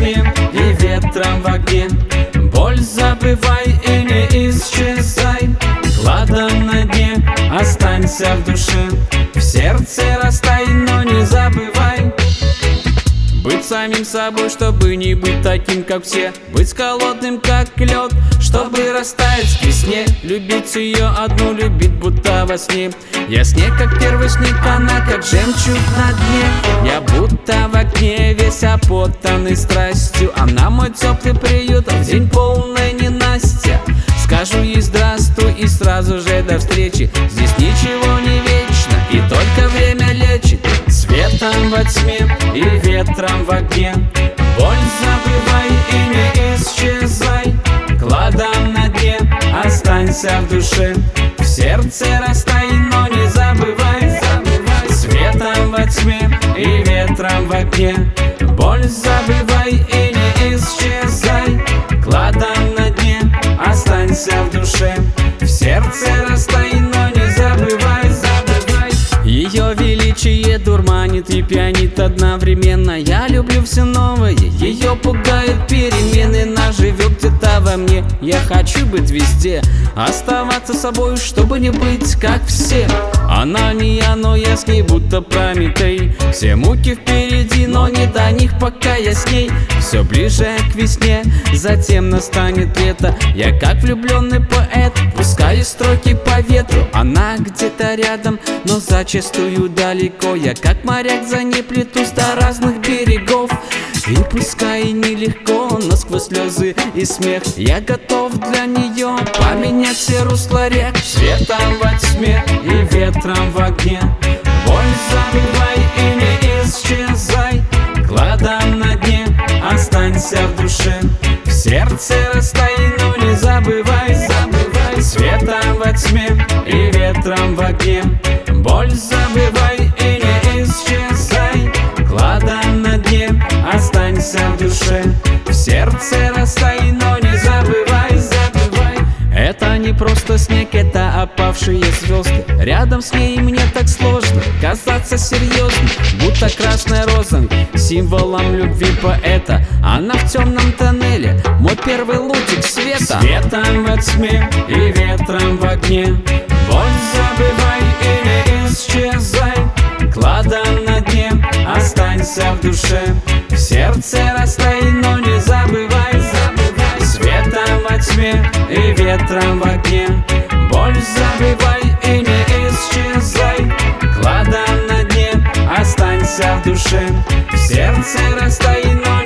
тьме и ветром в огне. Боль забывай и не исчезай. Кладом на дне останься в душе. В сердце растай, но не забывай. Быть самим собой, чтобы не быть таким, как все. Быть холодным, как лед, чтобы растаять к весне Любить ее одну, любить будто во сне. Я снег, как первый снег, она как жемчуг на дне. Я будто в окне, весь опутанный страстью. Она мой теплый приют, в день полной ненастья. Скажу ей здравствуй и сразу же до встречи. Здесь ничего не вечно и только время лечит. Светом во тьме и ветром в огне. Боль забывай и не исчезай останься в душе. В сердце растай, но не забывай, забывай Светом во тьме и ветром в огне. Боль забывай и не исчезай. Кладом на дне останься в душе. В сердце растай, но не забывай, забывай Ее величие дурманит и пьянит одновременно. Я люблю все новое, ее пугают перемены. Где-то во мне, я хочу быть везде Оставаться собой, чтобы не быть как все. Она не я, но я с ней будто Прометей Все муки впереди, но не до них, пока я с ней. Все ближе к весне, затем настанет лето. Я как влюбленный поэт, пускаю строки по ветру. Она где-то рядом, но зачастую далеко. Я как моряк за ней плетусь до разных берегов и пускай нелегко, но сквозь слезы и смех Я готов для нее поменять все русла рек. Светом во тьме и ветром в огне. Боль забывай и не исчезай. Кладом на дне останься в душе. В сердце растай, но не забывай, забывай Светом во тьме и ветром в огне. Боль забывай сердце растай, но не забывай, забывай. Это не просто снег, это опавшие звезды Рядом с ней мне так сложно казаться серьезным Будто красная роза, символом любви поэта Она в темном тоннеле, мой первый лучик света. Светом во тьме и ветром в огне. Боль забывай и не исчезай. Кладом на дне останься в душе Сердце растает, но не забывай, забывай. Светом во тьме и ветром в огне. Боль забывай и не исчезай. Кладом на дне останься в душе. Сердце растает, но